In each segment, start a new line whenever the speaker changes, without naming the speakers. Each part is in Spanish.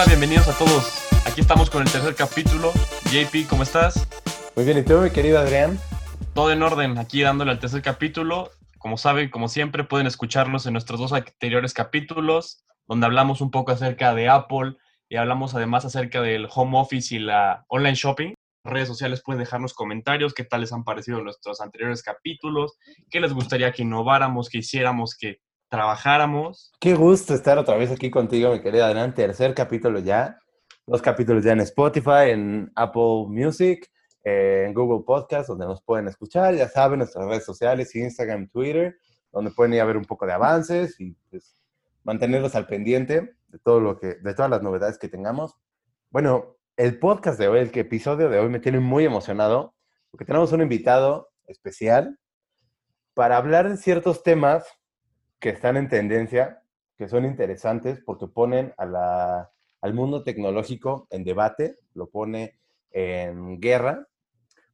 Hola, bienvenidos a todos. Aquí estamos con el tercer capítulo. JP, ¿cómo estás?
Muy bien, ¿y tú, mi querido Adrián?
Todo en orden, aquí dándole al tercer capítulo. Como saben, como siempre, pueden escucharnos en nuestros dos anteriores capítulos, donde hablamos un poco acerca de Apple y hablamos además acerca del home office y la online shopping. Redes sociales pueden dejarnos comentarios, qué tal les han parecido nuestros anteriores capítulos, qué les gustaría que innováramos, que hiciéramos, que trabajáramos.
Qué gusto estar otra vez aquí contigo, mi querida Adrián. Tercer capítulo ya. Dos capítulos ya en Spotify, en Apple Music, eh, en Google Podcast, donde nos pueden escuchar. Ya saben, nuestras redes sociales, Instagram, Twitter, donde pueden ir a ver un poco de avances y pues, mantenerlos al pendiente de todo lo que, de todas las novedades que tengamos. Bueno, el podcast de hoy, el episodio de hoy me tiene muy emocionado porque tenemos un invitado especial para hablar de ciertos temas que están en tendencia, que son interesantes porque ponen al mundo tecnológico en debate, lo pone en guerra.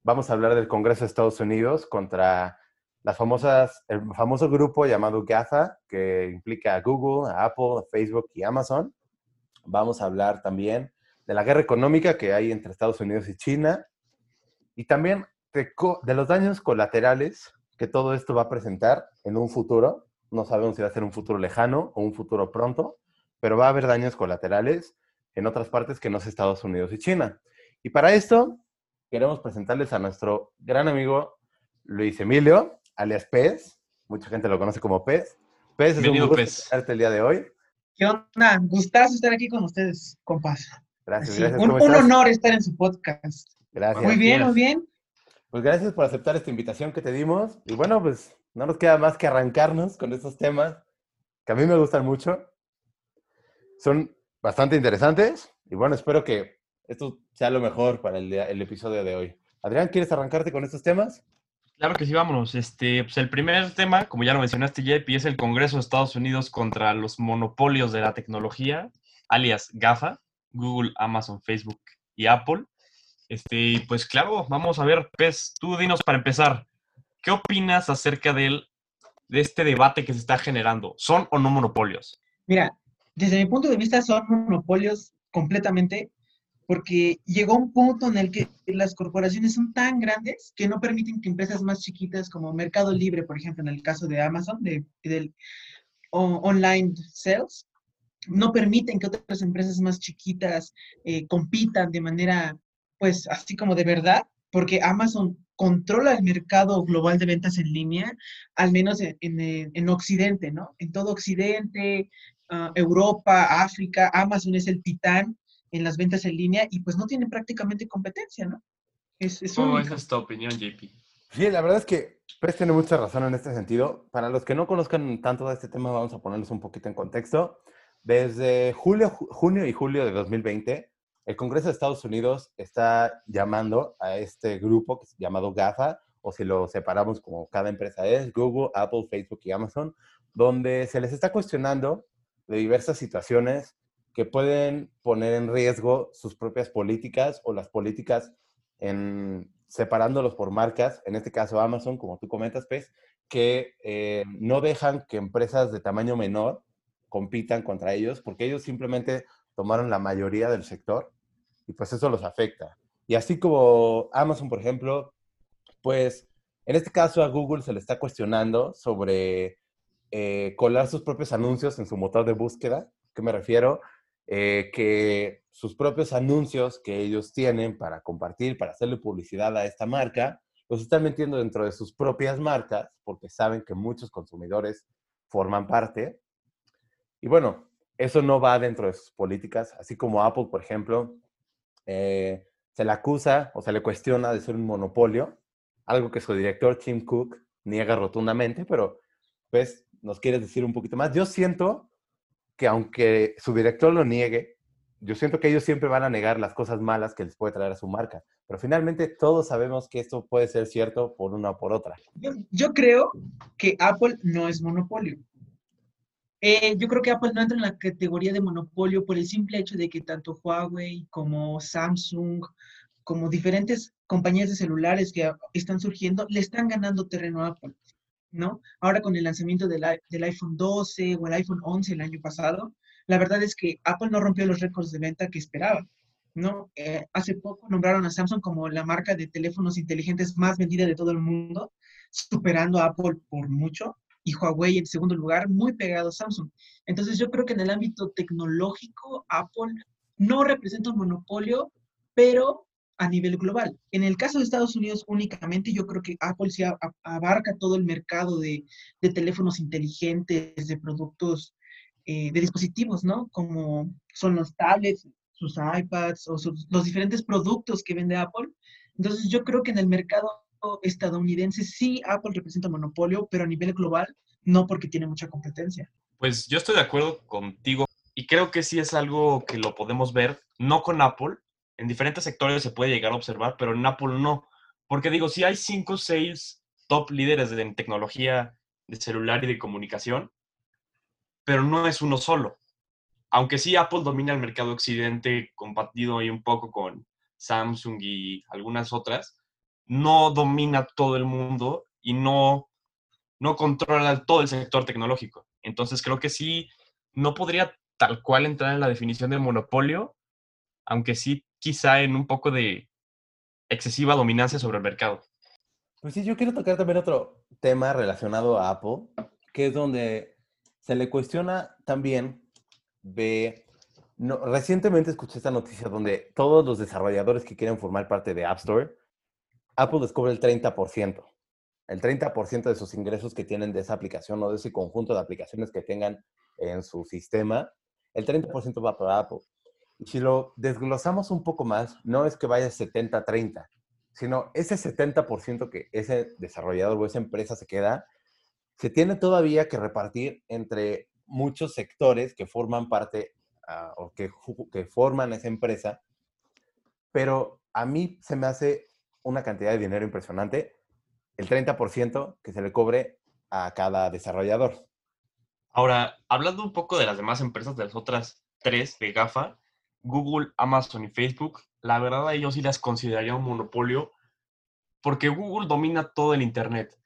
Vamos a hablar del Congreso de Estados Unidos contra las famosas, el famoso grupo llamado GAFA, que implica a Google, a Apple, a Facebook y Amazon. Vamos a hablar también de la guerra económica que hay entre Estados Unidos y China y también de los daños colaterales que todo esto va a presentar en un futuro no sabemos si va a ser un futuro lejano o un futuro pronto, pero va a haber daños colaterales en otras partes que no es Estados Unidos y China. Y para esto queremos presentarles a nuestro gran amigo Luis Emilio, alias Pez. Mucha gente lo conoce como Pez.
Pez, es un gusto Pez.
el día de hoy.
¿Qué onda? Gustazo estar aquí con ustedes, compas.
Gracias, gracias.
Un, un honor estar en su podcast.
Gracias.
Muy bien, muy bien.
Pues gracias por aceptar esta invitación que te dimos. Y bueno, pues no nos queda más que arrancarnos con estos temas que a mí me gustan mucho. Son bastante interesantes y bueno, espero que esto sea lo mejor para el, el episodio de hoy. Adrián, ¿quieres arrancarte con estos temas?
Claro que sí, vámonos. Este, pues el primer tema, como ya lo mencionaste, JP, es el Congreso de Estados Unidos contra los monopolios de la tecnología, alias GAFA, Google, Amazon, Facebook y Apple. Este, pues claro, vamos a ver, Pez, tú dinos para empezar, ¿Qué opinas acerca de este debate que se está generando? ¿Son o no monopolios?
Mira, desde mi punto de vista son monopolios completamente porque llegó un punto en el que las corporaciones son tan grandes que no permiten que empresas más chiquitas como Mercado Libre, por ejemplo, en el caso de Amazon, de, del online sales, no permiten que otras empresas más chiquitas eh, compitan de manera, pues, así como de verdad, porque Amazon controla el mercado global de ventas en línea, al menos en, Occidente, ¿no? En todo Occidente, ah, Europa, África, Amazon es el titán en las ventas en línea y pues no tiene prácticamente competencia, ¿no?
Es, es ¿Cómo es tu opinión, JP?
Sí, la verdad es que Pérez tiene mucha razón en este sentido. Para los que no conozcan tanto de este tema, vamos a ponerles un poquito en contexto. Desde julio, junio y julio de 2020, el Congreso de Estados Unidos está llamando a este grupo llamado GAFA, o si lo separamos como cada empresa es, Google, Apple, Facebook y Amazon, donde se les está cuestionando de diversas situaciones que pueden poner en riesgo sus propias políticas o las políticas en separándolos por marcas, en este caso Amazon, como tú comentas, Pez, que eh, no dejan que empresas de tamaño menor compitan contra ellos, porque ellos simplemente tomaron la mayoría del sector y pues eso los afecta. Y así como Amazon, por ejemplo, pues en este caso a Google se le está cuestionando sobre eh, colar sus propios anuncios en su motor de búsqueda. ¿Qué me refiero? Eh, que sus propios anuncios que ellos tienen para compartir, para hacerle publicidad a esta marca, los están metiendo dentro de sus propias marcas porque saben que muchos consumidores forman parte. Y bueno, eso no va dentro de sus políticas, así como Apple, por ejemplo, eh, se le acusa o se le cuestiona de ser un monopolio, algo que su director Tim Cook niega rotundamente, pero pues nos quieres decir un poquito más. Yo siento que aunque su director lo niegue, yo siento que ellos siempre van a negar las cosas malas que les puede traer a su marca, pero finalmente todos sabemos que esto puede ser cierto por una o por otra.
Yo, yo creo que Apple no es monopolio. Eh, yo creo que Apple no entra en la categoría de monopolio por el simple hecho de que tanto Huawei como Samsung, como diferentes compañías de celulares que están surgiendo, le están ganando terreno a Apple, ¿no? Ahora con el lanzamiento del, del iPhone 12 o el iPhone 11 el año pasado, la verdad es que Apple no rompió los récords de venta que esperaba. ¿no? Eh, hace poco nombraron a Samsung como la marca de teléfonos inteligentes más vendida de todo el mundo, superando a Apple por mucho, y Huawei en segundo lugar, muy pegado a Samsung. Entonces yo creo que en el ámbito tecnológico, Apple no representa un monopolio, pero a nivel global. En el caso de Estados Unidos únicamente, yo creo que Apple sí abarca todo el mercado de, teléfonos inteligentes, de productos, eh, de dispositivos, ¿no? Como son los tablets, sus iPads o los diferentes productos que vende Apple. Entonces yo creo que en el mercado estadounidense sí Apple representa monopolio, pero a nivel global no porque tiene mucha competencia.
Pues yo estoy de acuerdo contigo y creo que sí es algo que lo podemos ver, no con Apple, en diferentes sectores se puede llegar a observar, pero en Apple no. Porque digo, si hay cinco o seis top líderes en tecnología de celular y de comunicación, pero no es uno solo. Aunque sí Apple domina el mercado occidente, compartido ahí un poco con Samsung y algunas otras, no domina todo el mundo y no, no controla todo el sector tecnológico. Entonces creo que sí, no podría tal cual entrar en la definición de monopolio, aunque sí quizá en un poco de excesiva dominancia sobre el mercado.
Pues sí, yo quiero tocar también otro tema relacionado a Apple, que es donde se le cuestiona también, no, recientemente escuché esta noticia donde todos los desarrolladores que quieren formar parte de App Store Apple descubre el 30%. El 30% de sus ingresos que tienen de esa aplicación o de ese conjunto de aplicaciones que tengan en su sistema, el 30% va para Apple. Y si lo desglosamos un poco más, no es que vaya 70-30, sino ese 70% que ese desarrollador o esa empresa se queda, se tiene todavía que repartir entre muchos sectores que forman parte ah, o que, que forman esa empresa, pero a mí se me hace una cantidad de dinero impresionante, el 30% que se le cobre a cada desarrollador.
Ahora, hablando un poco de las demás empresas, de las otras tres de GAFA, Google, Amazon y Facebook, la verdad ellos sí las consideraría un monopolio porque Google domina todo el Internet.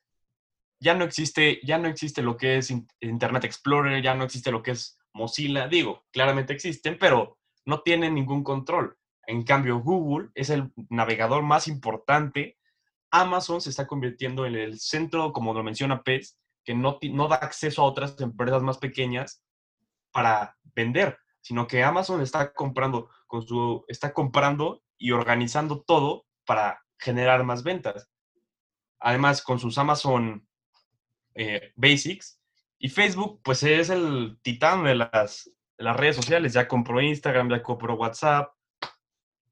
Ya no existe, ya no existe lo que es Internet Explorer, ya no existe lo que es Mozilla. Digo, claramente existen, pero no tienen ningún control. En cambio, Google es el navegador más importante. Amazon se está convirtiendo en el centro, como lo menciona Pez, que no, no da acceso a otras empresas más pequeñas para vender, sino que Amazon está comprando, con su, está comprando y organizando todo para generar más ventas. Además, con sus Amazon eh, Basics y Facebook, pues es el titán de las, de las redes sociales. Ya compró Instagram, ya compró WhatsApp,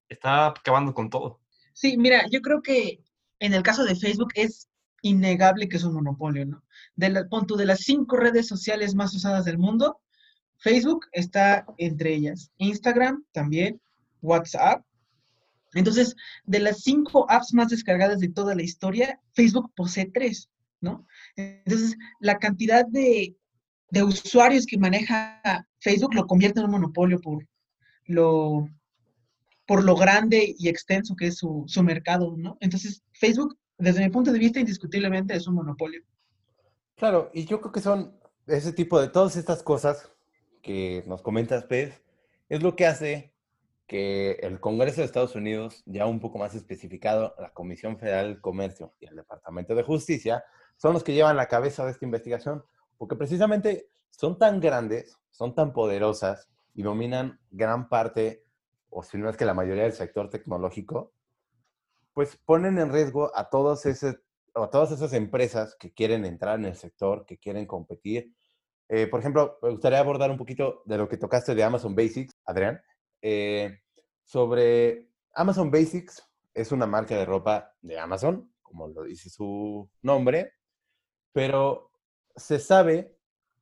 está acabando con todo.
Sí, mira, yo creo que en el caso de Facebook es innegable que es un monopolio, ¿no? De punto de las cinco redes sociales más usadas del mundo, Facebook está entre ellas. Instagram también, WhatsApp. Entonces, de las cinco apps más descargadas de toda la historia, Facebook posee tres, ¿no? Entonces, la cantidad de, de usuarios que maneja Facebook lo convierte en un monopolio por lo por lo grande y extenso que es su, mercado, ¿no? Entonces, Facebook, desde mi punto de vista, indiscutiblemente es un monopolio.
Claro, y yo creo que son ese tipo de todas estas cosas que nos comentas, Pez, es lo que hace que el Congreso de Estados Unidos, ya un poco más especificado, la Comisión Federal del Comercio y el Departamento de Justicia, son los que llevan la cabeza de esta investigación, porque precisamente son tan grandes, son tan poderosas y dominan gran parte o si no es que la mayoría del sector tecnológico, pues ponen en riesgo a, todos ese, a todas esas empresas que quieren entrar en el sector, que quieren competir. Eh, por ejemplo, me gustaría abordar un poquito de lo que tocaste de Amazon Basics, Adrián, eh, sobre Amazon Basics. Es una marca de ropa de Amazon, como lo dice su nombre, pero se sabe,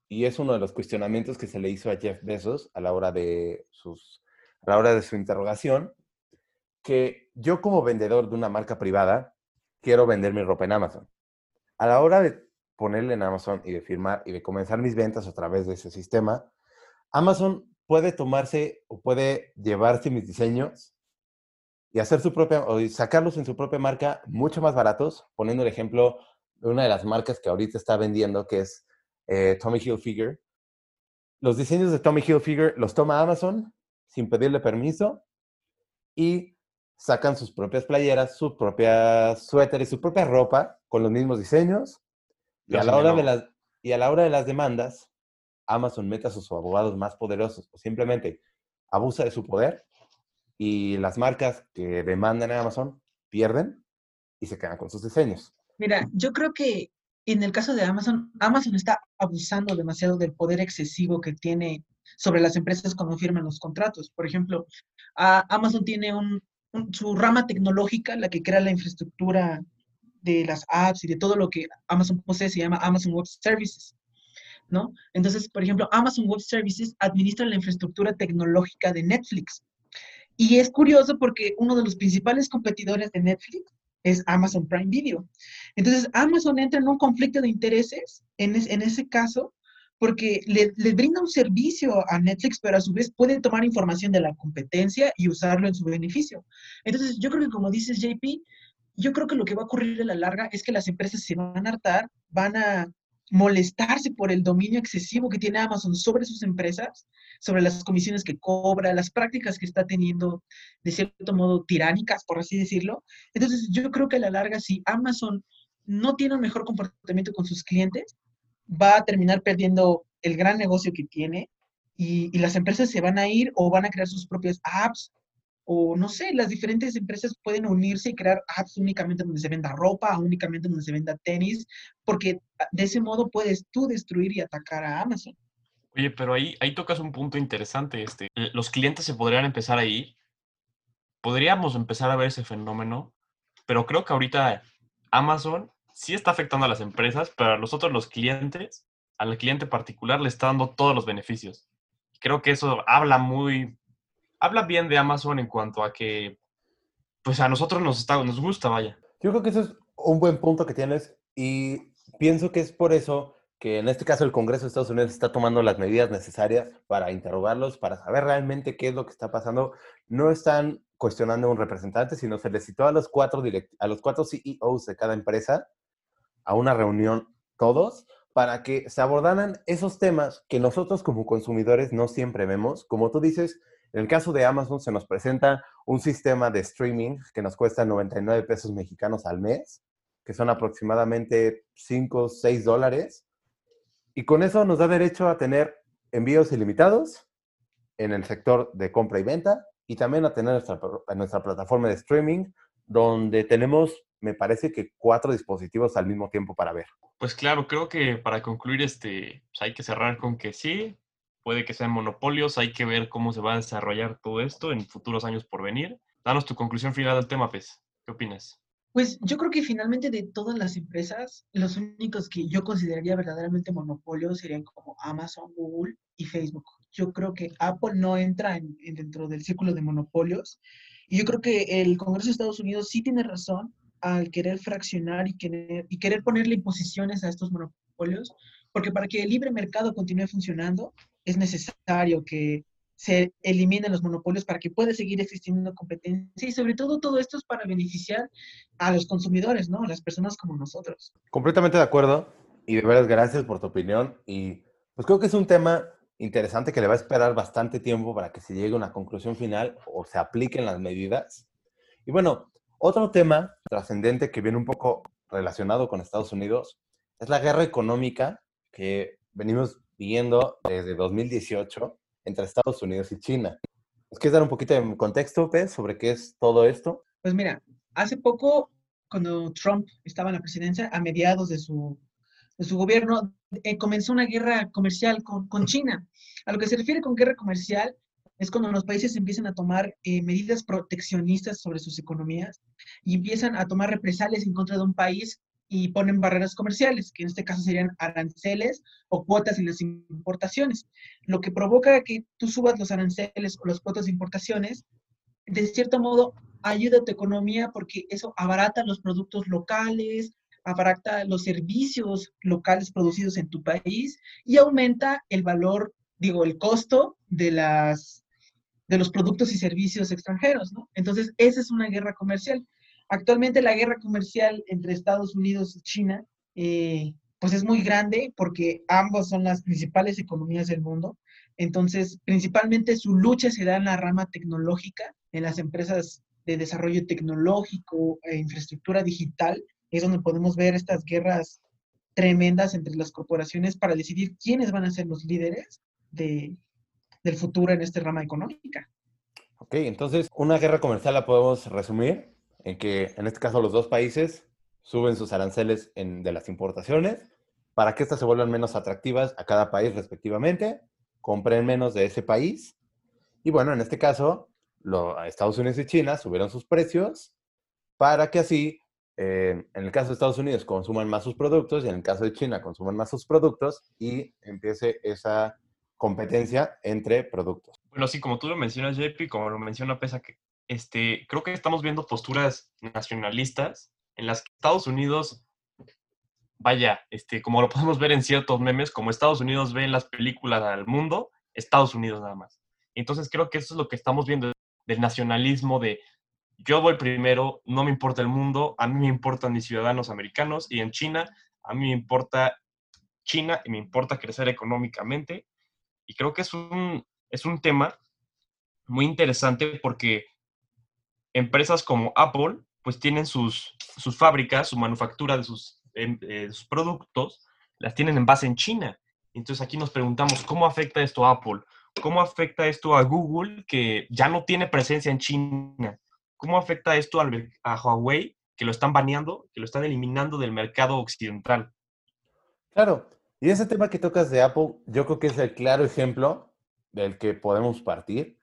y es uno de los cuestionamientos que se le hizo a Jeff Bezos a la hora de sus a la hora de su interrogación, que yo como vendedor de una marca privada quiero vender mi ropa en Amazon. A la hora de ponerle en Amazon y de firmar y de comenzar mis ventas a través de ese sistema, Amazon puede tomarse o puede llevarse mis diseños y hacer su propia o sacarlos en su propia marca mucho más baratos, poniendo el ejemplo de una de las marcas que ahorita está vendiendo, que es eh, Tommy Hilfiger, los diseños de Tommy Hilfiger los toma Amazon sin pedirle permiso y sacan sus propias playeras, sus propias suéteres, su propia ropa con los mismos diseños. Y a, la hora de las, y a la hora de las demandas, Amazon mete a sus abogados más poderosos o simplemente abusa de su poder y las marcas que demandan a Amazon pierden y se quedan con sus diseños.
Mira, yo creo que en el caso de Amazon, Amazon está abusando demasiado del poder excesivo que tiene sobre las empresas cuando firman los contratos. Por ejemplo, Amazon tiene su rama tecnológica, la que crea la infraestructura de las apps y de todo lo que Amazon posee, se llama Amazon Web Services. ¿No? Entonces, por ejemplo, Amazon Web Services administra la infraestructura tecnológica de Netflix. Y es curioso porque uno de los principales competidores de Netflix es Amazon Prime Video. Entonces, Amazon entra en un conflicto de intereses en, en ese caso porque le, le, brinda un servicio a Netflix, pero a su vez puede tomar información de la competencia y usarlo en su beneficio. Entonces, yo creo que como dices, JP, yo creo que lo que va a ocurrir a la larga es que las empresas se van a hartar, van a molestarse por el dominio excesivo que tiene Amazon sobre sus empresas, sobre las comisiones que cobra, las prácticas que está teniendo de cierto modo tiránicas, por así decirlo. Entonces, yo creo que a la larga, si Amazon no tiene un mejor comportamiento con sus clientes, va a terminar perdiendo el gran negocio que tiene y, y las empresas se van a ir o van a crear sus propias apps o no sé, las diferentes empresas pueden unirse y crear apps únicamente donde se venda ropa, únicamente donde se venda tenis, porque de ese modo puedes tú destruir y atacar a Amazon.
Oye, pero ahí, ahí tocas un punto interesante. Este, eh, los clientes se podrían empezar a ir. Podríamos empezar a ver ese fenómeno, pero creo que ahorita Amazon sí está afectando a las empresas, pero a nosotros los clientes, al cliente particular le está dando todos los beneficios. Creo que eso habla muy, habla bien de Amazon en cuanto a que, pues a nosotros nos, está, nos gusta, vaya.
Yo creo que eso es un buen punto que tienes y pienso que es por eso que en este caso el Congreso de Estados Unidos está tomando las medidas necesarias para interrogarlos, para saber realmente qué es lo que está pasando. No están cuestionando a un representante, sino se les citó a los cuatro, a los cuatro CEOs de cada empresa a una reunión todos para que se abordaran esos temas que nosotros como consumidores no siempre vemos. Como tú dices, en el caso de Amazon se nos presenta un sistema de streaming que nos cuesta 99 pesos mexicanos al mes, que son aproximadamente 5, o 6 dólares. Y con eso nos da derecho a tener envíos ilimitados en el sector de compra y venta y también a tener nuestra, nuestra plataforma de streaming donde tenemos, me parece que cuatro dispositivos al mismo tiempo para ver.
Pues claro, creo que para concluir, este, pues hay que cerrar con que sí, puede que sean monopolios, hay que ver cómo se va a desarrollar todo esto en futuros años por venir. Danos tu conclusión final del tema, Pez. ¿Qué opinas?
Pues yo creo que finalmente de todas las empresas, los únicos que yo consideraría verdaderamente monopolios serían como Amazon, Google y Facebook. Yo creo que Apple no entra en, dentro del círculo de monopolios. Y yo creo que el Congreso de Estados Unidos sí tiene razón al querer fraccionar y querer, y querer ponerle imposiciones a estos monopolios, porque para que el libre mercado continúe funcionando, es necesario que se eliminen los monopolios para que pueda seguir existiendo competencia y sobre todo todo esto es para beneficiar a los consumidores, ¿no? A las personas como nosotros.
Completamente de acuerdo y de veras gracias por tu opinión y pues creo que es un tema interesante que le va a esperar bastante tiempo para que se llegue a una conclusión final o se apliquen las medidas. Y bueno, otro tema trascendente que viene un poco relacionado con Estados Unidos es la guerra económica que venimos viendo desde 2018 entre Estados Unidos y China. ¿Nos quieres dar un poquito de contexto, Pez, sobre qué es todo esto?
Pues mira, hace poco, cuando Trump estaba en la presidencia, a mediados de su, de su gobierno, eh, comenzó una guerra comercial con, con, China. A lo que se refiere con guerra comercial es cuando los países empiezan a tomar eh, medidas proteccionistas sobre sus economías y empiezan a tomar represalias en contra de un país y ponen barreras comerciales, que en este caso serían aranceles o cuotas en las importaciones, lo que provoca que tú subas los aranceles o las cuotas de importaciones, de cierto modo ayuda a tu economía porque eso abarata los productos locales, abarata los servicios locales producidos en tu país y aumenta el valor, digo, el costo de las de los productos y servicios extranjeros, ¿no? Entonces, esa es una guerra comercial. Actualmente la guerra comercial entre Estados Unidos y China eh, pues es muy grande porque ambos son las principales economías del mundo. Entonces, principalmente su lucha se da en la rama tecnológica, en las empresas de desarrollo tecnológico e infraestructura digital, es donde podemos ver estas guerras tremendas entre las corporaciones para decidir quiénes van a ser los líderes de, del futuro en esta rama económica.
Ok, entonces una guerra comercial la podemos resumir en que en este caso los dos países suben sus aranceles de las importaciones para que éstas se vuelvan menos atractivas a cada país respectivamente, compren menos de ese país. Y bueno, en este caso, Estados Unidos y China subieron sus precios para que así, eh, en el caso de Estados Unidos, consuman más sus productos y en el caso de China, consuman más sus productos y empiece esa competencia entre productos.
Bueno, sí, como tú lo mencionas, JP, como lo menciona Pesa, que este, creo que estamos viendo posturas nacionalistas en las que Estados Unidos, vaya, este, como lo podemos ver en ciertos memes, como Estados Unidos ve en las películas al mundo, Estados Unidos nada más. Entonces creo que eso es lo que estamos viendo del nacionalismo de yo voy primero, no me importa el mundo, a mí me importan mis ciudadanos americanos y en China, a mí me importa China y me importa crecer económicamente. Y creo que es un, es un tema muy interesante porque empresas como Apple pues tienen sus, sus fábricas, su manufactura de sus, em, eh, sus productos, las tienen en base en China. Entonces aquí nos preguntamos, ¿cómo afecta esto a Apple? ¿Cómo afecta esto a Google, que ya no tiene presencia en China? ¿Cómo afecta esto a Huawei, que lo están baneando, que lo están eliminando del mercado occidental?
Claro, y ese tema que tocas de Apple, yo creo que es el claro ejemplo del que podemos partir.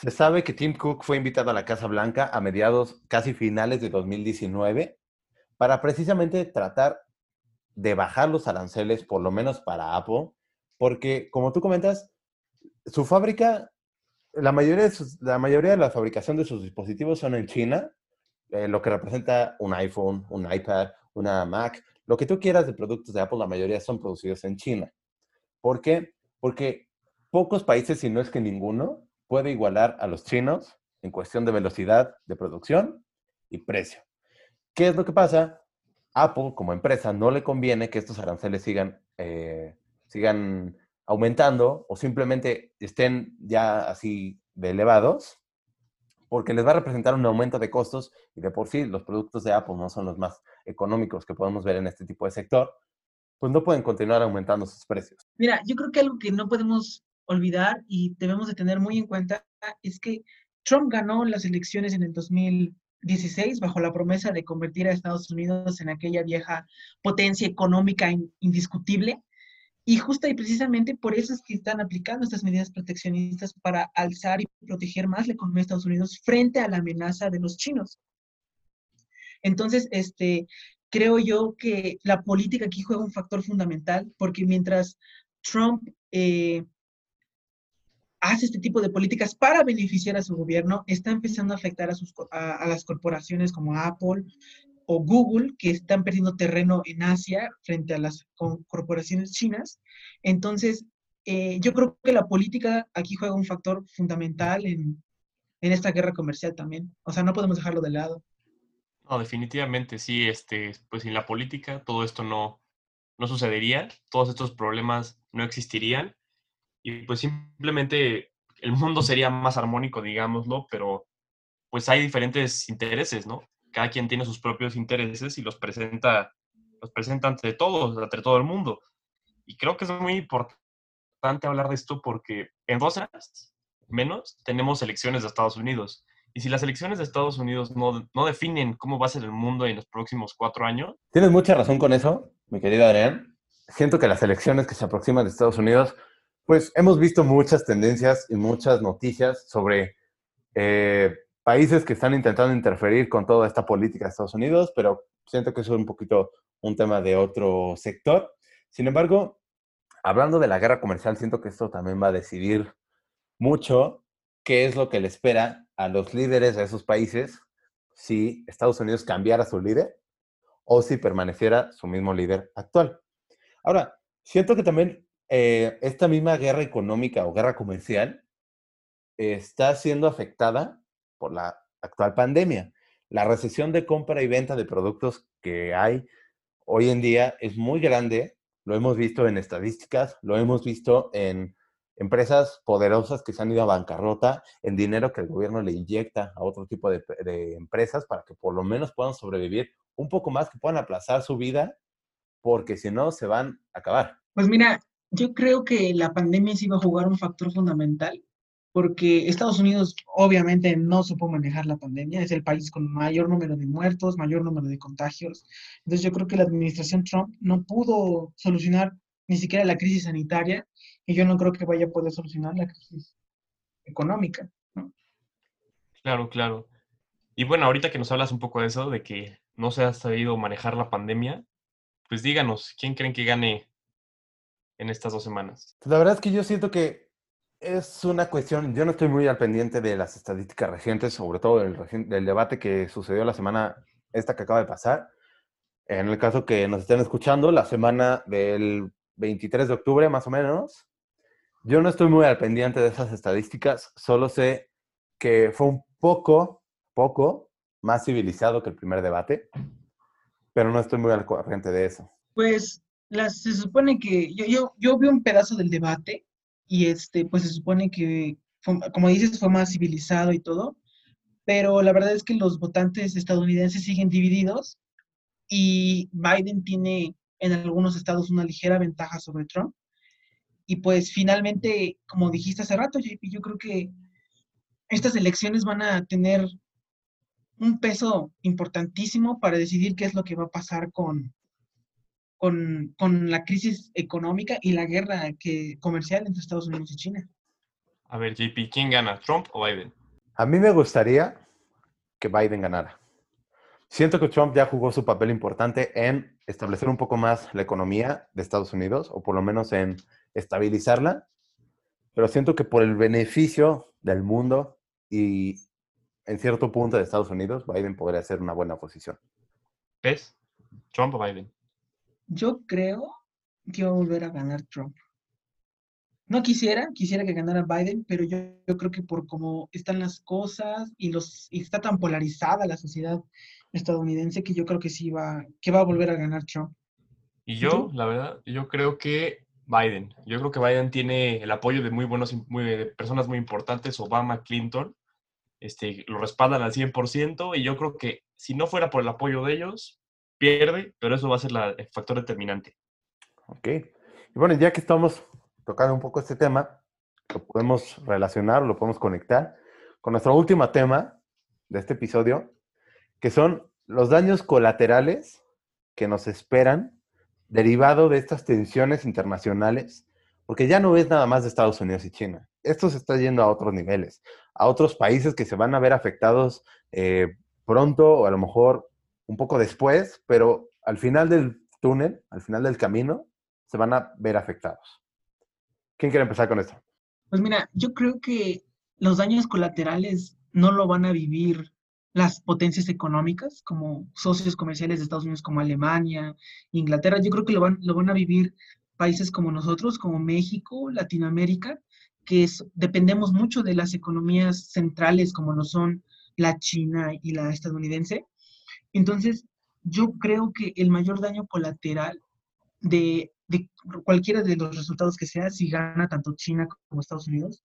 Se sabe que Tim Cook fue invitado a la Casa Blanca a mediados, casi finales de 2019, para precisamente tratar de bajar los aranceles, por lo menos para Apple, porque como tú comentas, su fábrica, la mayoría de, la, mayoría de la fabricación de sus dispositivos son en China, eh, lo que representa un iPhone, un iPad, una Mac, lo que tú quieras de productos de Apple, la mayoría son producidos en China. ¿Por qué? Porque pocos países, si no es que ninguno, puede igualar a los chinos en cuestión de velocidad de producción y precio. ¿Qué es lo que pasa? Apple, como empresa, no le conviene que estos aranceles sigan, eh, sigan aumentando o simplemente estén ya así de elevados porque les va a representar un aumento de costos y de por sí los productos de Apple no son los más económicos que podemos ver en este tipo de sector, pues no pueden continuar aumentando sus precios.
Mira, yo creo que algo que no podemos olvidar y debemos de tener muy en cuenta es que Trump ganó las elecciones en el 2016 bajo la promesa de convertir a Estados Unidos en aquella vieja potencia económica indiscutible y justa y precisamente por eso es que están aplicando estas medidas proteccionistas para alzar y proteger más la economía de Estados Unidos frente a la amenaza de los chinos. Entonces, este, creo yo que la política aquí juega un factor fundamental porque mientras Trump eh, hace este tipo de políticas para beneficiar a su gobierno, está empezando a afectar a, sus, a las corporaciones como Apple, o Google, que están perdiendo terreno en Asia frente a las corporaciones chinas. Entonces, eh, yo creo que la política aquí juega un factor fundamental en, en, esta guerra comercial también. O sea, no podemos dejarlo de lado.
No, definitivamente, sí, este, pues sin la política todo esto no, no sucedería, todos estos problemas no existirían y pues simplemente el mundo sería más armónico, digámoslo, pero pues hay diferentes intereses, ¿no? cada quien tiene sus propios intereses y los presenta, los presenta ante todos, ante todo el mundo. Y creo que es muy importante hablar de esto porque en dos años menos tenemos elecciones de Estados Unidos. Y si las elecciones de Estados Unidos no, no, definen cómo va a ser el mundo en los próximos cuatro años.
Tienes mucha razón con eso, mi querido Adrián. Siento que las elecciones que se aproximan de Estados Unidos, pues hemos visto muchas tendencias y muchas noticias sobre eh, países que están intentando interferir con toda esta política de Estados Unidos, pero siento que es un poquito un tema de otro sector. Sin embargo, hablando de la guerra comercial, siento que esto también va a decidir mucho qué es lo que le espera a los líderes de esos países si Estados Unidos cambiara su líder o si permaneciera su mismo líder actual. Ahora, siento que también eh, esta misma guerra económica o guerra comercial está siendo afectada por la actual pandemia. La recesión de compra y venta de productos que hay hoy en día es muy grande, lo hemos visto en estadísticas, lo hemos visto en empresas poderosas que se han ido a bancarrota, en dinero que el gobierno le inyecta a otro tipo de, de empresas para que por lo menos puedan sobrevivir un poco más, que puedan aplazar su vida, porque si no se van a acabar.
Pues mira, yo creo que la pandemia sí va a jugar un factor fundamental, porque Estados Unidos obviamente no supo manejar la pandemia, es el país con mayor número de muertos, mayor número de contagios. Entonces yo creo que la administración Trump no pudo solucionar ni siquiera la crisis sanitaria y yo no creo que vaya a poder solucionar la crisis económica.
Claro, claro. Y bueno, ahorita que nos hablas un poco de eso, de que no se ha sabido manejar la pandemia, pues díganos, ¿quién creen que gane en estas dos semanas?
La verdad es que yo siento que es una cuestión, yo no estoy muy al pendiente de las estadísticas recientes, sobre todo del, del debate que sucedió la semana esta que acaba de pasar. En el caso que nos estén escuchando, la semana del 23 de octubre más o menos, yo no estoy muy al pendiente de esas estadísticas, solo sé que fue un poco, poco más civilizado que el primer debate pero no estoy muy al corriente de eso.
Pues las, se supone que yo, yo, yo vi un pedazo del debate y este, pues se supone que, como dices, fue más civilizado y todo, pero la verdad es que los votantes estadounidenses siguen divididos y Biden tiene en algunos estados una ligera ventaja sobre Trump. Y pues finalmente, como dijiste hace rato, JP, yo creo que estas elecciones van a tener un peso importantísimo para decidir qué es lo que va a pasar con, con, con la crisis económica y la guerra que, comercial entre Estados Unidos y China.
A ver, JP, ¿quién gana, Trump o Biden?
A mí me gustaría que Biden ganara. Siento que Trump ya jugó su papel importante en establecer un poco más la economía de Estados Unidos, o por lo menos en estabilizarla, pero siento que por el beneficio del mundo y en cierto punto de Estados Unidos, Biden podría ser una buena posición.
¿Ves? ¿Trump o Biden?
Yo creo que va a volver a ganar Trump. No quisiera, quisiera que ganara Biden, pero yo, yo creo que por cómo están las cosas y, los, y está tan polarizada la sociedad estadounidense que yo creo que sí va, que va a volver a ganar Trump.
Y yo, la verdad, yo creo que Biden. Yo creo que Biden tiene el apoyo de muy buenos, muy, de personas muy importantes, Obama, Clinton, este, lo respaldan al 100% y yo creo que si no fuera por el apoyo de ellos, pierde, pero eso va a ser la, el factor determinante.
Ok. Y bueno, ya que estamos tocando un poco este tema, lo podemos relacionar, lo podemos conectar con nuestro último tema de este episodio, que son los daños colaterales que nos esperan derivado de estas tensiones internacionales, porque ya no es nada más de Estados Unidos y China esto se está yendo a otros niveles, a otros países que se van a ver afectados eh, pronto o a lo mejor un poco después, pero al final del túnel, al final del camino, se van a ver afectados. ¿Quién quiere empezar con esto?
Pues mira, yo creo que los daños colaterales no lo van a vivir las potencias económicas como socios comerciales de Estados Unidos como Alemania, Inglaterra. Yo creo que lo van, lo van a vivir países como nosotros, como México, Latinoamérica, que dependemos mucho de las economías centrales como lo son la China y la estadounidense. Entonces, yo creo que el mayor daño colateral de, cualquiera de los resultados que sea, si gana tanto China como Estados Unidos,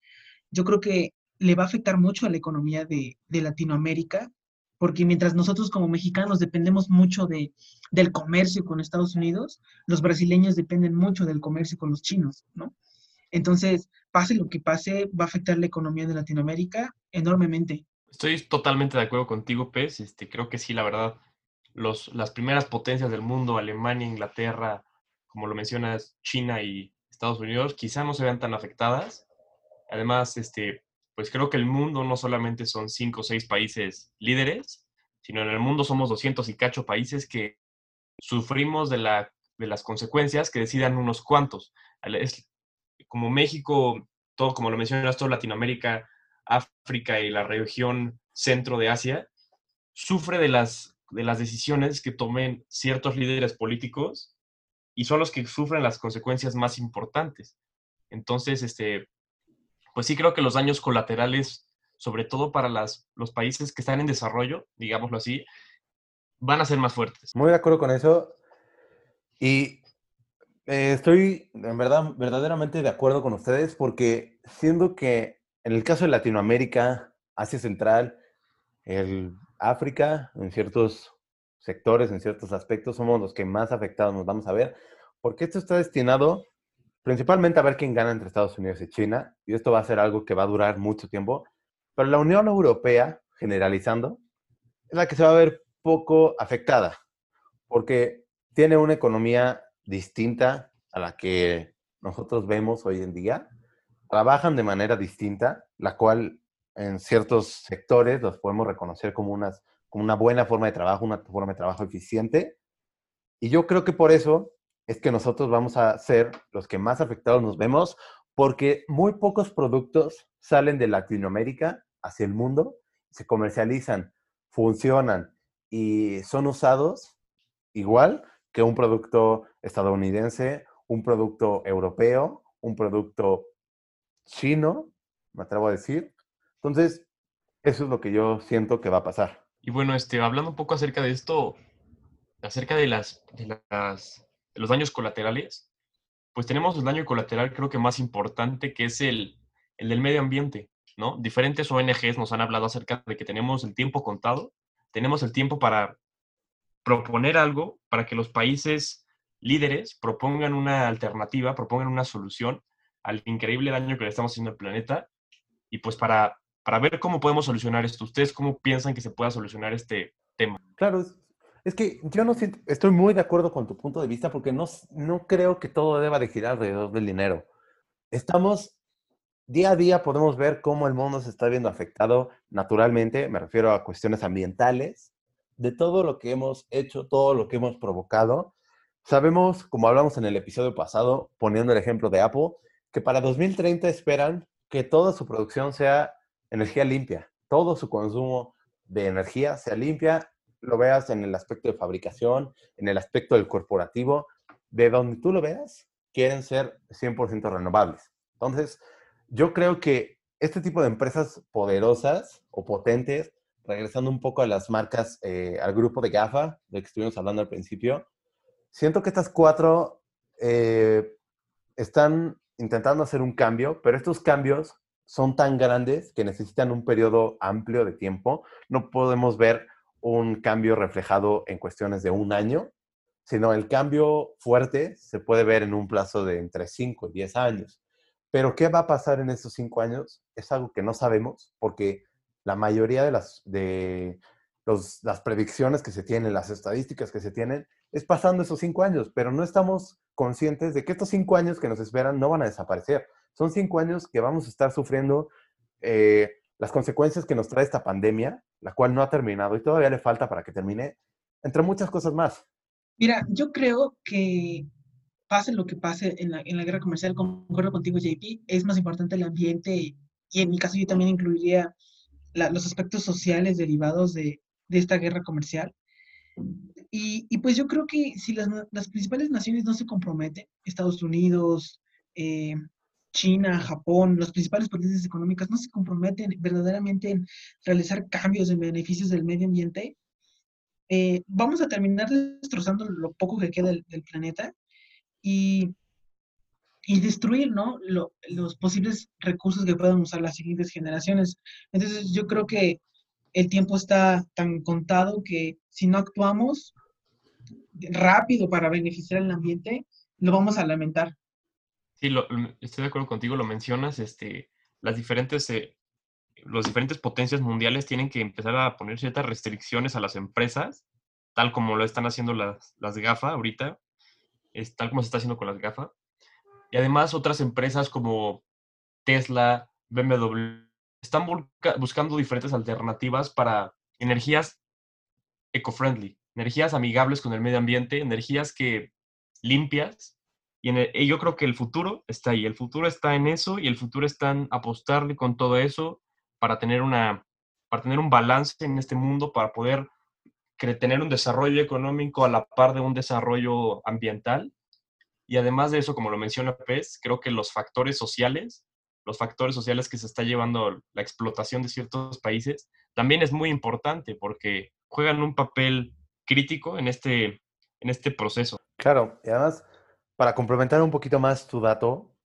yo creo que le va a afectar mucho a la economía de, de Latinoamérica, porque mientras nosotros como mexicanos dependemos mucho de, del comercio con Estados Unidos, los brasileños dependen mucho del comercio con los chinos, ¿no? Entonces, pase lo que pase, va a afectar la economía de Latinoamérica enormemente.
Estoy totalmente de acuerdo contigo, Pez. Este, creo que sí, la verdad, los, las primeras potencias del mundo, Alemania, Inglaterra, como lo mencionas, China y Estados Unidos, quizá no se vean tan afectadas. Además, este, pues creo que el mundo no solamente son cinco o seis países líderes, sino en el mundo somos 200 y cacho países que sufrimos de, la, de las consecuencias que decidan unos cuantos. Como México, todo como lo mencionas, todo Latinoamérica, África y la región centro de Asia, sufre de las, de las decisiones que tomen ciertos líderes políticos y son los que sufren las consecuencias más importantes. Entonces, este, pues sí creo que los daños colaterales, sobre todo para las, los países que están en desarrollo, digámoslo así, van a ser más fuertes.
Muy de acuerdo con eso. Y eh, estoy en verdad, verdaderamente de acuerdo con ustedes porque siendo que en el caso de Latinoamérica, Asia Central, el África, en ciertos sectores, en ciertos aspectos, somos los que más afectados nos vamos a ver, porque esto está destinado principalmente a ver quién gana entre Estados Unidos y China, y esto va a ser algo que va a durar mucho tiempo, pero la Unión Europea, generalizando, es la que se va a ver poco afectada, porque tiene una economía distinta a la que nosotros vemos hoy en día, trabajan de manera distinta, la cual en ciertos sectores los podemos reconocer como, unas, como una buena forma de trabajo, una forma de trabajo eficiente. Y yo creo que por eso es que nosotros vamos a ser los que más afectados nos vemos, porque muy pocos productos salen de Latinoamérica hacia el mundo, se comercializan, funcionan y son usados igual que un producto estadounidense, un producto europeo, un producto chino, me atrevo a decir. Entonces, eso es lo que yo siento que va a pasar.
Y bueno, este, hablando un poco acerca de esto, acerca de, las, de, las, de los daños colaterales, pues tenemos el daño colateral creo que más importante, que es el, el del medio ambiente, ¿no? Diferentes ONGs nos han hablado acerca de que tenemos el tiempo contado, tenemos el tiempo para proponer algo, para que los países líderes propongan una alternativa, propongan una solución al increíble daño que le estamos haciendo al planeta y pues para, para ver cómo podemos solucionar esto. ¿Ustedes cómo piensan que se pueda solucionar este tema?
Claro, es, que yo no siento, estoy muy de acuerdo con tu punto de vista porque no, no creo que todo deba de girar alrededor del dinero. Estamos, día a día podemos ver cómo el mundo se está viendo afectado naturalmente, me refiero a cuestiones ambientales, de todo lo que hemos hecho, todo lo que hemos provocado. Sabemos, como hablamos en el episodio pasado, poniendo el ejemplo de Apple, que para 2030 esperan que toda su producción sea energía limpia, todo su consumo de energía sea limpia, lo veas en el aspecto de fabricación, en el aspecto del corporativo, de donde tú lo veas, quieren ser 100% renovables. Entonces, yo creo que este tipo de empresas poderosas o potentes, regresando un poco a las marcas, eh, al grupo de GAFA, de que estuvimos hablando al principio, siento que estas cuatro eh, están intentando hacer un cambio, pero estos cambios son tan grandes que necesitan un periodo amplio de tiempo. No podemos ver un cambio reflejado en cuestiones de un año, sino el cambio fuerte se puede ver en un plazo de entre 5 y 10 años. Pero ¿qué va a pasar en esos 5 años? Es algo que no sabemos porque la mayoría de las, de las predicciones que se tienen, las estadísticas que se tienen, es pasando esos 5 años, pero no estamos conscientes de que estos cinco años que nos esperan no van a desaparecer. Son cinco años que vamos a estar sufriendo eh, las consecuencias que nos trae esta pandemia, la cual no ha terminado y todavía le falta para que termine, entre muchas cosas más.
Mira, yo creo que pase lo que pase en la, guerra comercial, concuerdo contigo, JP, es más importante el ambiente y en mi caso yo también incluiría los aspectos sociales derivados de, de esta guerra comercial. Y, pues yo creo que si las, las, principales naciones no se comprometen, Estados Unidos, eh, China, Japón, las principales potencias económicas no se comprometen verdaderamente en realizar cambios en beneficios del medio ambiente, eh, vamos a terminar destrozando lo poco que queda del, planeta y, y, destruir ¿no? los posibles recursos que puedan usar las siguientes generaciones. Entonces yo creo que el tiempo está tan contado que si no actuamos, rápido para beneficiar al ambiente, lo vamos a lamentar.
Sí, estoy de acuerdo contigo, lo mencionas, este, las diferentes, eh, los diferentes potencias mundiales tienen que empezar a poner ciertas restricciones a las empresas, tal como lo están haciendo las, las GAFA ahorita, es, tal como se está haciendo con las GAFA. Y además otras empresas como Tesla, BMW, están buscando diferentes alternativas para energías eco-friendly, energías amigables con el medio ambiente, energías que limpias. Y, yo creo que el futuro está ahí. El futuro está en eso y el futuro está en apostarle con todo eso para tener, una, para tener un balance en este mundo, para poder tener un desarrollo económico a la par de un desarrollo ambiental. Y además de eso, como lo menciona Pez, creo que los factores sociales, los factores sociales que se está llevando la explotación de ciertos países, también es muy importante porque juegan un papel crítico en este, en este proceso.
Claro, y además, para complementar un poquito más tu dato,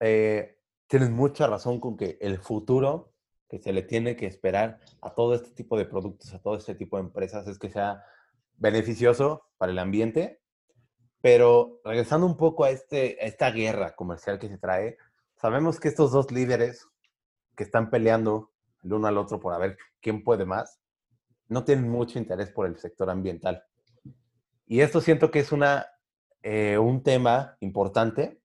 eh, tienes mucha razón con que el futuro que se le tiene que esperar a todo este tipo de productos, a todo este tipo de empresas, es que sea beneficioso para el ambiente. Pero regresando un poco a, este, a esta guerra comercial que se trae, sabemos que estos dos líderes que están peleando el uno al otro por a ver quién puede más, no tienen mucho interés por el sector ambiental. Y esto siento que es una, eh, un tema importante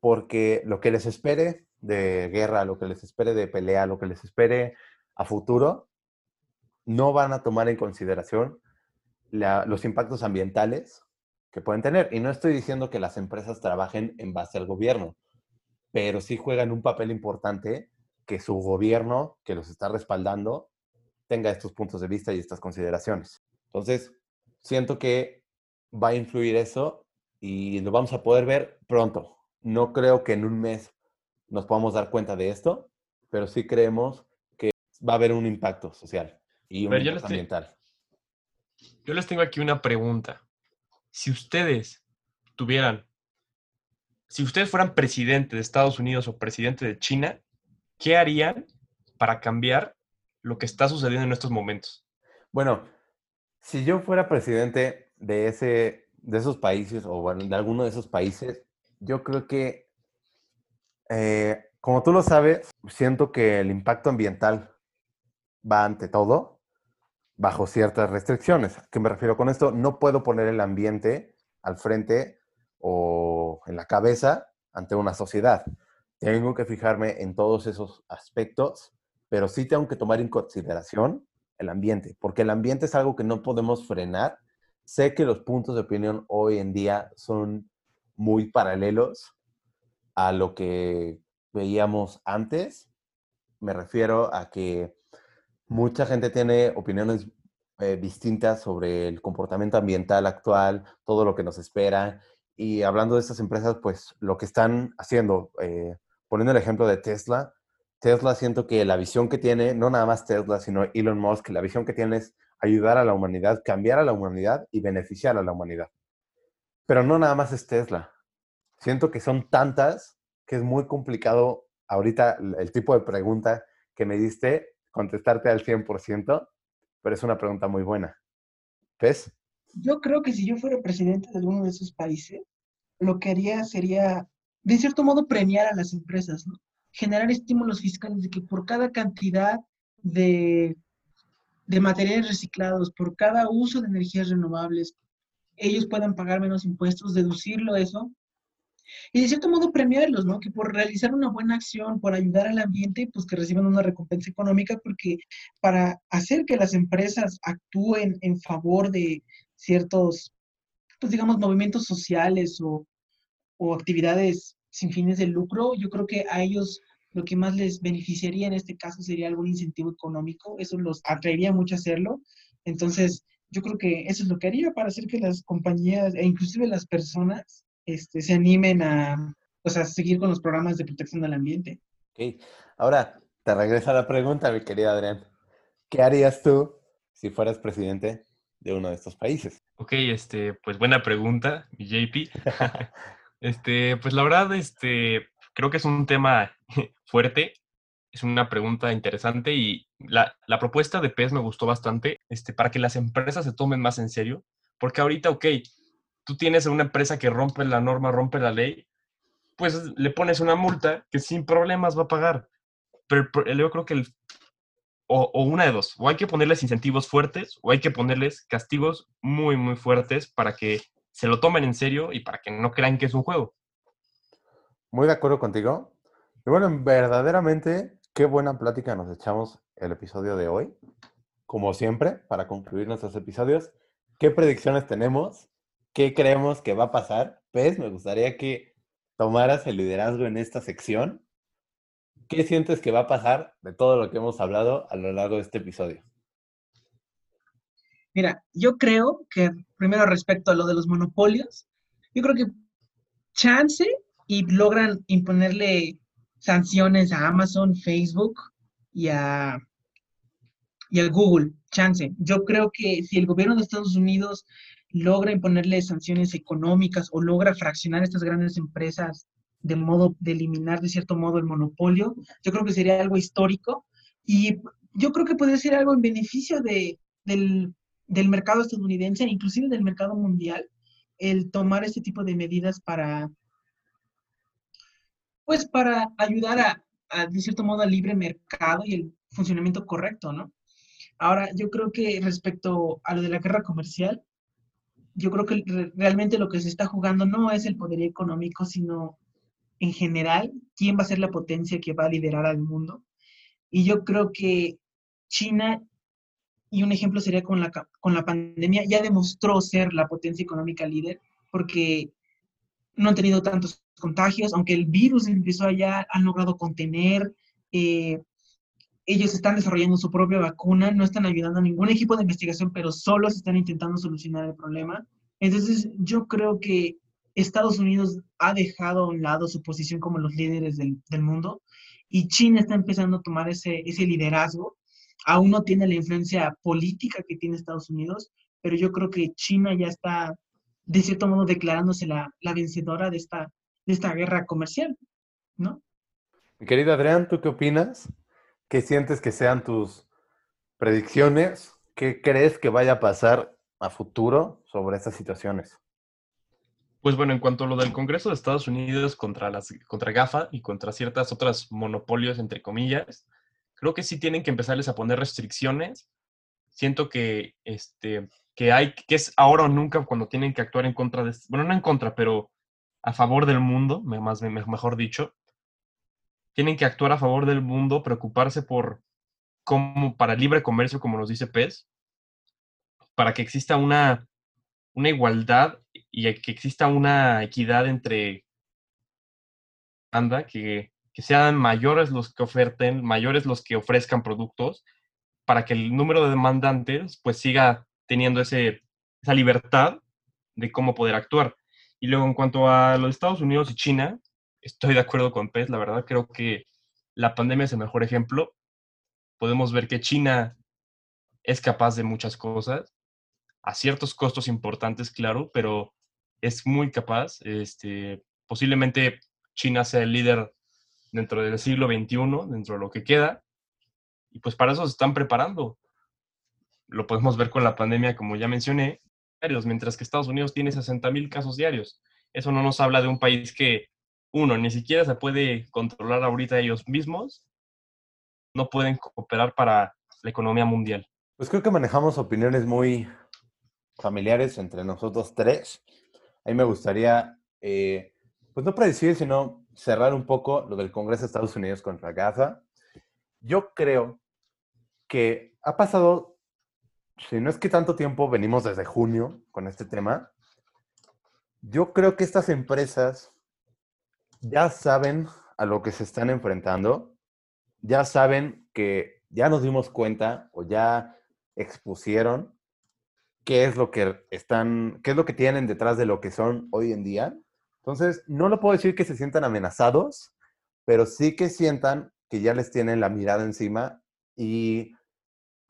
porque lo que les espere de guerra, lo que les espere de pelea, lo que les espere a futuro, no van a tomar en consideración los impactos ambientales que pueden tener. Y no estoy diciendo que las empresas trabajen en base al gobierno, pero sí juegan un papel importante que su gobierno, que los está respaldando, tenga estos puntos de vista y estas consideraciones. Entonces, siento que va a influir eso y lo vamos a poder ver pronto. No creo que en un mes nos podamos dar cuenta de esto, pero sí creemos que va a haber un impacto social y un impacto ambiental.
Yo les tengo aquí una pregunta. Si ustedes tuvieran, si ustedes fueran presidente de Estados Unidos o presidente de China, ¿qué harían para cambiar lo que está sucediendo en estos momentos?
Bueno, si yo fuera presidente de, ese, de esos países o bueno, de alguno de esos países, yo creo que, eh, como tú lo sabes, siento que el impacto ambiental va ante todo bajo ciertas restricciones. ¿A qué me refiero con esto? No puedo poner el ambiente al frente o en la cabeza ante una sociedad. Tengo que fijarme en todos esos aspectos, pero sí tengo que tomar en consideración el ambiente, porque el ambiente es algo que no podemos frenar. Sé que los puntos de opinión hoy en día son muy paralelos a lo que veíamos antes. Me refiero a que mucha gente tiene opiniones eh, distintas sobre el comportamiento ambiental actual, todo lo que nos espera. Y hablando de estas empresas, pues lo que están haciendo, eh, poniendo el ejemplo de Tesla, Tesla siento que la visión que tiene, no nada más Tesla, sino Elon Musk, la visión que tiene es ayudar a la humanidad, cambiar a la humanidad y beneficiar a la humanidad. Pero no nada más es Tesla. Siento que son tantas que es muy complicado ahorita el tipo de pregunta que me diste contestarte al 100%, pero es una pregunta muy buena. ¿Ves?
Yo creo que si yo fuera presidente de alguno de esos países, lo que haría sería, de cierto modo, premiar a las empresas, ¿no? Generar estímulos fiscales de que por cada cantidad de, de materiales reciclados, por cada uso de energías renovables, ellos puedan pagar menos impuestos, deducirlo eso, y de cierto modo premiarlos, ¿no? Que por realizar una buena acción, por ayudar al ambiente, pues que reciban una recompensa económica, porque para hacer que las empresas actúen en favor de ciertos, pues digamos, movimientos sociales o, o actividades sin fines de lucro, yo creo que a ellos lo que más les beneficiaría en este caso sería algún incentivo económico, eso los atraería mucho a hacerlo. Entonces, yo creo que eso es lo que haría para hacer que las compañías e inclusive las personas este, se animen a, pues, a seguir con los programas de protección del ambiente.
Ok, ahora te regreso a la pregunta, mi querido Adrián. ¿Qué harías tú si fueras presidente de uno de estos países?
Ok, este, pues buena pregunta, mi JP. este, pues la verdad, este, creo que es un tema fuerte, es una pregunta interesante y la, la, propuesta de PES me gustó bastante, este, para que las empresas se tomen más en serio, porque ahorita, ok, tú tienes una empresa que rompe la norma, rompe la ley, pues le pones una multa que sin problemas va a pagar. Pero yo creo que el, o, o, una de dos, o hay que ponerles incentivos fuertes o hay que ponerles castigos muy, muy fuertes para que se lo tomen en serio y para que no crean que es un juego.
Muy de acuerdo contigo. Y bueno, verdaderamente, qué buena plática nos echamos el episodio de hoy. Como siempre, para concluir nuestros episodios, ¿qué predicciones tenemos qué creemos que va a pasar. Pues me gustaría que tomaras el liderazgo en esta sección. ¿Qué sientes que va a pasar de todo lo que hemos hablado a lo largo de este episodio?
Mira, yo creo que primero respecto a lo de los monopolios, yo creo que chance y logran imponerle sanciones a Amazon, Facebook y a, y a Google, chance. Yo creo que si el gobierno de Estados Unidos logra imponerle sanciones económicas o logra fraccionar estas grandes empresas de modo de eliminar de cierto modo el monopolio, yo creo que sería algo histórico y yo creo que podría ser algo en beneficio de, del, del mercado estadounidense, inclusive del mercado mundial, el tomar este tipo de medidas para, pues para ayudar a, a, de cierto modo, al libre mercado y el funcionamiento correcto, ¿no? Ahora, yo creo que respecto a lo de la guerra comercial, yo creo que realmente lo que se está jugando no es el poder económico, sino en general quién va a ser la potencia que va a liderar al mundo. Y yo creo que China, y un ejemplo sería con la, con la pandemia, ya demostró ser la potencia económica líder porque no han tenido tantos contagios, aunque el virus empezó allá, han logrado contener, eh, ellos están desarrollando su propia vacuna, no están ayudando a ningún equipo de investigación, pero solo se están intentando solucionar el problema. Entonces, yo creo que Estados Unidos ha dejado a un lado su posición como los líderes del, del mundo y China está empezando a tomar ese, ese liderazgo. Aún no tiene la influencia política que tiene Estados Unidos, pero yo creo que China ya está, de cierto modo, declarándose la, la vencedora de esta, de esta guerra comercial, ¿no?
Mi querido Adrián, ¿tú qué opinas? ¿Qué sientes que sean tus predicciones? ¿Qué crees que vaya a pasar a futuro sobre estas situaciones?
Pues bueno, en cuanto a lo del Congreso de Estados Unidos contra, las, contra GAFA y contra ciertas otras monopolios, entre comillas, creo que sí tienen que empezarles a poner restricciones. Siento que, este, que, hay, que es ahora o nunca cuando tienen que actuar en contra de, bueno, no en contra, pero a favor del mundo, más, mejor dicho, tienen que actuar a favor del mundo, preocuparse por cómo, para libre comercio, como nos dice PES, para que exista una, una igualdad y que exista una equidad entre anda, que, que sean mayores los que oferten, mayores los que ofrezcan productos, para que el número de demandantes pues siga teniendo ese, esa libertad de cómo poder actuar. Y luego en cuanto a los Estados Unidos y China, estoy de acuerdo con Pez, la verdad creo que la pandemia es el mejor ejemplo. Podemos ver que China es capaz de muchas cosas, a ciertos costos importantes, claro, pero es muy capaz. Este, posiblemente China sea el líder dentro del siglo XXI, dentro de lo que queda, y pues para eso se están preparando. Lo podemos ver con la pandemia, como ya mencioné, mientras que Estados Unidos tiene 60 mil casos diarios. Eso no nos habla de un país que uno, ni siquiera se puede controlar ahorita ellos mismos, no pueden cooperar para la economía mundial.
Pues creo que manejamos opiniones muy familiares entre nosotros tres. A mí me gustaría, eh, pues no predecir, sino cerrar un poco lo del Congreso de Estados Unidos contra Gaza. Yo creo que ha pasado, si no es que tanto tiempo, venimos desde junio con este tema. Yo creo que estas empresas ya saben a lo que se están enfrentando, ya saben que ya nos dimos cuenta o ya expusieron qué es lo que están, qué es lo que tienen detrás de lo que son hoy en día. Entonces, no lo puedo decir que se sientan amenazados, pero sí que sientan que ya les tienen la mirada encima y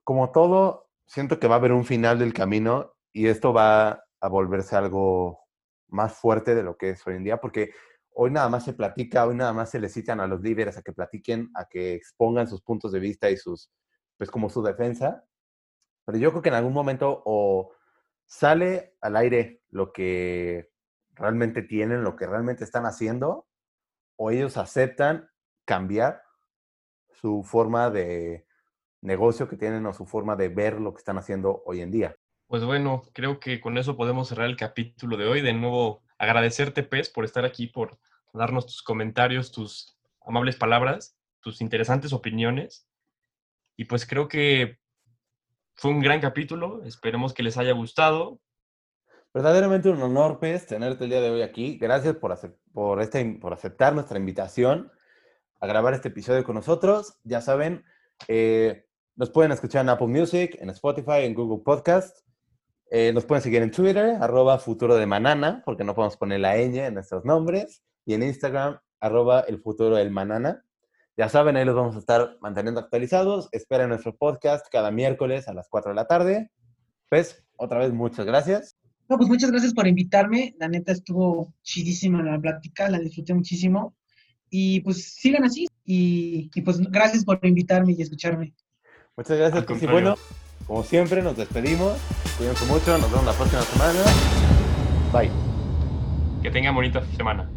como todo, siento que va a haber un final del camino y esto va a volverse algo más fuerte de lo que es hoy en día, porque hoy nada más se platica, hoy nada más se les citan a los líderes a que platiquen, a que expongan sus puntos de vista y sus, pues como su defensa. Pero yo creo que en algún momento o sale al aire lo que realmente tienen, lo que realmente están haciendo, o ellos aceptan cambiar su forma de negocio que tienen o su forma de ver lo que están haciendo hoy en día.
Pues bueno, creo que con eso podemos cerrar el capítulo de hoy. De nuevo, agradecerte, Pez, por estar aquí, por darnos tus comentarios, tus amables palabras, tus interesantes opiniones. Y pues creo que fue un gran capítulo. Esperemos que les haya gustado.
Verdaderamente un honor, Pez, tenerte el día de hoy aquí. Gracias por, por, este, por aceptar nuestra invitación a grabar este episodio con nosotros. Ya saben, eh, nos pueden escuchar en Apple Music, en Spotify, en Google Podcast. Eh, nos pueden seguir en Twitter, arroba futuro de manana, porque no podemos poner la ñ en nuestros nombres. Y en Instagram, arroba el futuro del manana. Ya saben, ahí los vamos a estar manteniendo actualizados. Esperen nuestro podcast cada miércoles a las 4 de la tarde. Pues, otra vez, muchas gracias.
No, pues muchas gracias por invitarme. La neta estuvo chidísima la plática, la disfruté muchísimo. Y pues sigan así. Y, y pues gracias por invitarme y escucharme.
Muchas gracias,
contrario.
bueno, como siempre, nos despedimos. Cuídense mucho. Nos vemos la próxima semana. Bye.
Que tengan bonita semana.